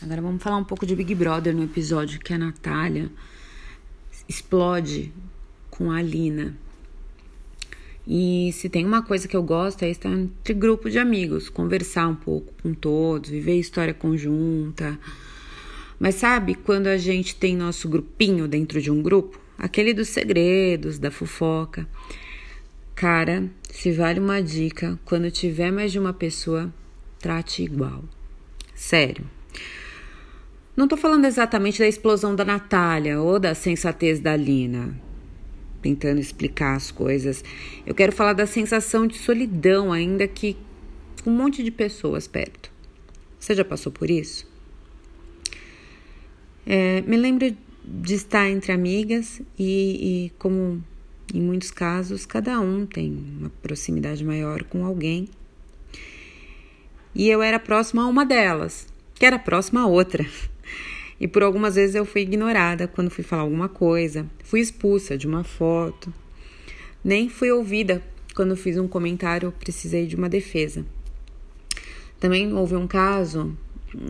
Agora vamos falar um pouco de Big Brother no episódio que a Natália explode com a Alina. E se tem uma coisa que eu gosto é estar entre grupo de amigos, conversar um pouco com todos, viver história conjunta. Mas sabe quando a gente tem nosso grupinho dentro de um grupo? Aquele dos segredos, da fofoca. Cara, se vale uma dica, quando tiver mais de uma pessoa, trate igual. Sério. Não tô falando exatamente da explosão da Natália ou da sensatez da Lina tentando explicar as coisas. Eu quero falar da sensação de solidão, ainda que um monte de pessoas perto. Você já passou por isso? É, me lembro de estar entre amigas e, e, como em muitos casos, cada um tem uma proximidade maior com alguém. E eu era próxima a uma delas, que era próxima a outra. E por algumas vezes eu fui ignorada quando fui falar alguma coisa, fui expulsa de uma foto, nem fui ouvida quando fiz um comentário, precisei de uma defesa. Também houve um caso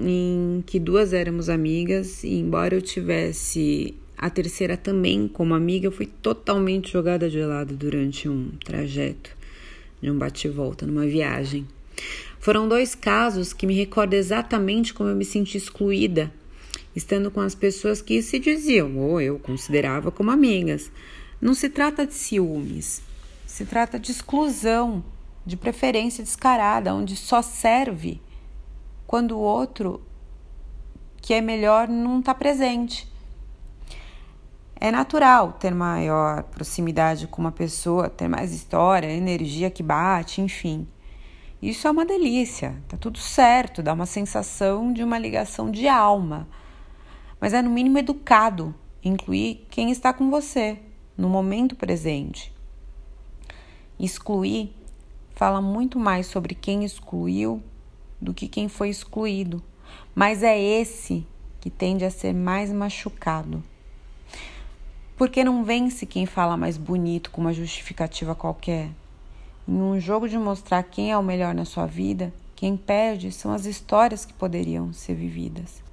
em que duas éramos amigas e embora eu tivesse a terceira também como amiga, eu fui totalmente jogada de lado durante um trajeto de um bate-volta numa viagem. Foram dois casos que me recordam exatamente como eu me senti excluída estando com as pessoas que se diziam ou eu considerava como amigas. Não se trata de ciúmes, se trata de exclusão, de preferência descarada, onde só serve quando o outro que é melhor não está presente. É natural ter maior proximidade com uma pessoa, ter mais história, energia que bate, enfim. Isso é uma delícia, tá tudo certo, dá uma sensação de uma ligação de alma mas é no mínimo educado incluir quem está com você no momento presente. Excluir fala muito mais sobre quem excluiu do que quem foi excluído, mas é esse que tende a ser mais machucado. Porque não vence quem fala mais bonito com uma justificativa qualquer. Em um jogo de mostrar quem é o melhor na sua vida, quem perde são as histórias que poderiam ser vividas.